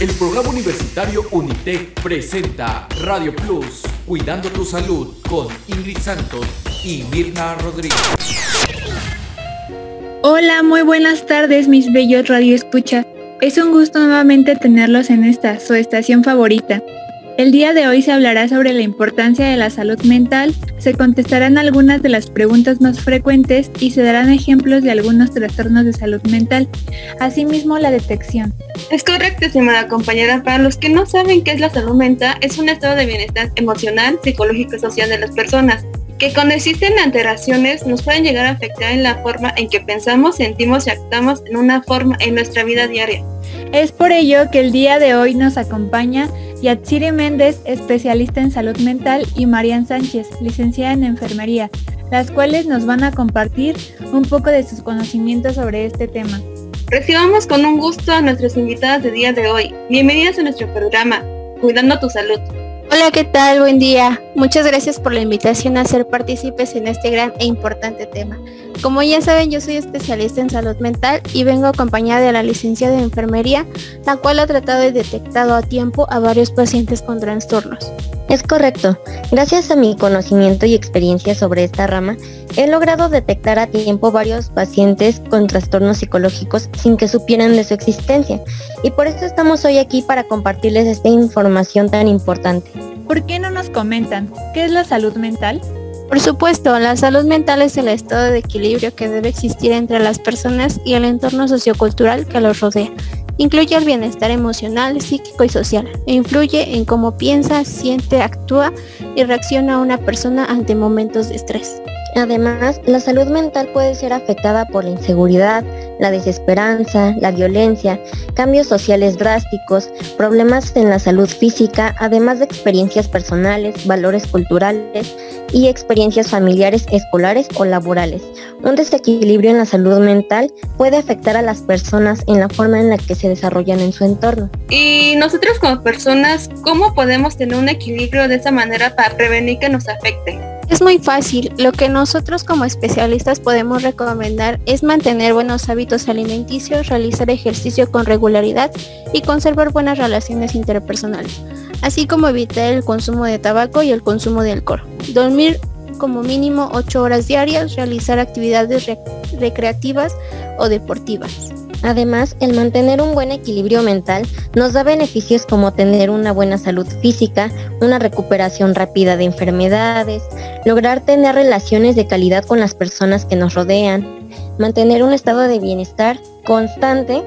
El programa universitario Unitec presenta Radio Plus, Cuidando tu Salud con Ingrid Santos y Mirna Rodríguez. Hola, muy buenas tardes mis bellos Radio Escucha. Es un gusto nuevamente tenerlos en esta, su estación favorita. El día de hoy se hablará sobre la importancia de la salud mental, se contestarán algunas de las preguntas más frecuentes y se darán ejemplos de algunos trastornos de salud mental, asimismo la detección. Es correcto, estimada compañera. Para los que no saben qué es la salud mental, es un estado de bienestar emocional, psicológico y social de las personas, que cuando existen alteraciones nos pueden llegar a afectar en la forma en que pensamos, sentimos y actuamos en una forma en nuestra vida diaria. Es por ello que el día de hoy nos acompaña Yatsiri Méndez, especialista en salud mental, y Marian Sánchez, licenciada en enfermería, las cuales nos van a compartir un poco de sus conocimientos sobre este tema. Recibamos con un gusto a nuestras invitadas de día de hoy. Bienvenidas a nuestro programa, Cuidando tu Salud. Hola, ¿qué tal? Buen día. Muchas gracias por la invitación a ser partícipes en este gran e importante tema. Como ya saben, yo soy especialista en salud mental y vengo acompañada de la licencia de enfermería, la cual ha tratado y detectado a tiempo a varios pacientes con trastornos. Es correcto. Gracias a mi conocimiento y experiencia sobre esta rama, he logrado detectar a tiempo varios pacientes con trastornos psicológicos sin que supieran de su existencia. Y por eso estamos hoy aquí para compartirles esta información tan importante. ¿Por qué no nos comentan qué es la salud mental? Por supuesto, la salud mental es el estado de equilibrio que debe existir entre las personas y el entorno sociocultural que los rodea. Incluye el bienestar emocional, psíquico y social e influye en cómo piensa, siente, actúa y reacciona una persona ante momentos de estrés. Además, la salud mental puede ser afectada por la inseguridad, la desesperanza, la violencia, cambios sociales drásticos, problemas en la salud física, además de experiencias personales, valores culturales y experiencias familiares, escolares o laborales. Un desequilibrio en la salud mental puede afectar a las personas en la forma en la que se desarrollan en su entorno. Y nosotros como personas, ¿cómo podemos tener un equilibrio de esa manera para prevenir que nos afecte? Es muy fácil. Lo que nosotros como especialistas podemos recomendar es mantener buenos hábitos alimenticios, realizar ejercicio con regularidad y conservar buenas relaciones interpersonales, así como evitar el consumo de tabaco y el consumo de alcohol. Dormir como mínimo 8 horas diarias, realizar actividades recreativas o deportivas. Además, el mantener un buen equilibrio mental nos da beneficios como tener una buena salud física, una recuperación rápida de enfermedades, lograr tener relaciones de calidad con las personas que nos rodean, mantener un estado de bienestar constante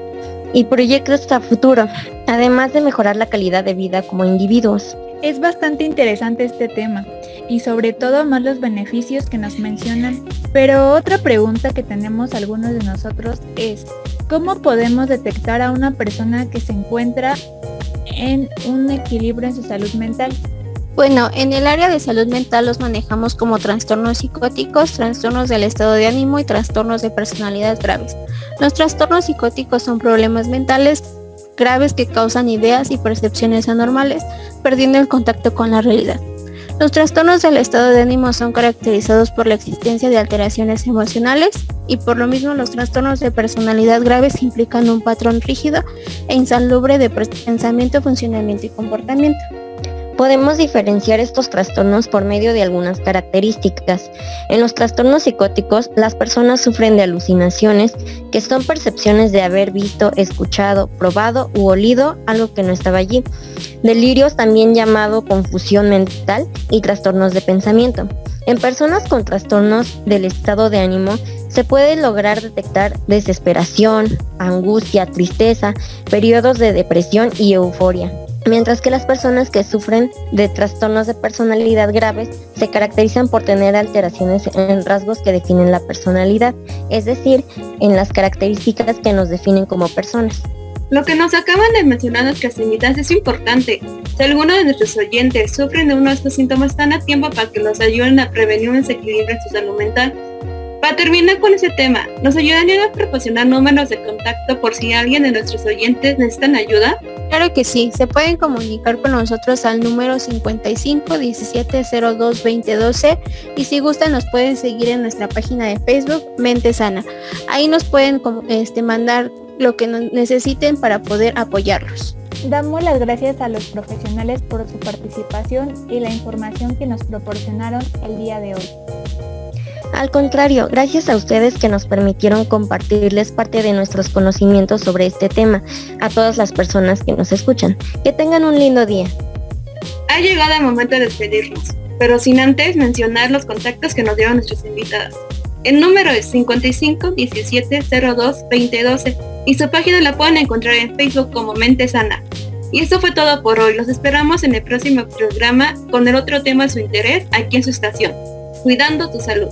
y proyectos a futuro, además de mejorar la calidad de vida como individuos. Es bastante interesante este tema y sobre todo más los beneficios que nos mencionan. Pero otra pregunta que tenemos algunos de nosotros es, ¿cómo podemos detectar a una persona que se encuentra en un equilibrio en su salud mental? Bueno, en el área de salud mental los manejamos como trastornos psicóticos, trastornos del estado de ánimo y trastornos de personalidad graves. Los trastornos psicóticos son problemas mentales graves que causan ideas y percepciones anormales, perdiendo el contacto con la realidad. Los trastornos del estado de ánimo son caracterizados por la existencia de alteraciones emocionales y por lo mismo los trastornos de personalidad graves implican un patrón rígido e insalubre de pensamiento, funcionamiento y comportamiento. Podemos diferenciar estos trastornos por medio de algunas características. En los trastornos psicóticos, las personas sufren de alucinaciones, que son percepciones de haber visto, escuchado, probado u olido algo que no estaba allí. Delirios también llamado confusión mental y trastornos de pensamiento. En personas con trastornos del estado de ánimo, se puede lograr detectar desesperación, angustia, tristeza, periodos de depresión y euforia mientras que las personas que sufren de trastornos de personalidad graves se caracterizan por tener alteraciones en rasgos que definen la personalidad, es decir, en las características que nos definen como personas. Lo que nos acaban de mencionar nuestras invitadas es importante. Si alguno de nuestros oyentes sufren de uno de estos síntomas, están a tiempo para que nos ayuden a prevenir un desequilibrio en su salud mental para terminar con ese tema, ¿nos ayudarían a proporcionar números de contacto por si alguien de nuestros oyentes necesitan ayuda? Claro que sí, se pueden comunicar con nosotros al número 55 17 02 20 12 y si gustan nos pueden seguir en nuestra página de Facebook Mente Sana. Ahí nos pueden este, mandar lo que necesiten para poder apoyarlos. Damos las gracias a los profesionales por su participación y la información que nos proporcionaron el día de hoy. Al contrario, gracias a ustedes que nos permitieron compartirles parte de nuestros conocimientos sobre este tema, a todas las personas que nos escuchan. Que tengan un lindo día. Ha llegado el momento de despedirnos, pero sin antes mencionar los contactos que nos dieron nuestras invitadas. El número es 55 17 02 2012 y su página la pueden encontrar en Facebook como Mente Sana. Y eso fue todo por hoy. Los esperamos en el próximo programa con el otro tema de su interés aquí en su estación, Cuidando tu Salud.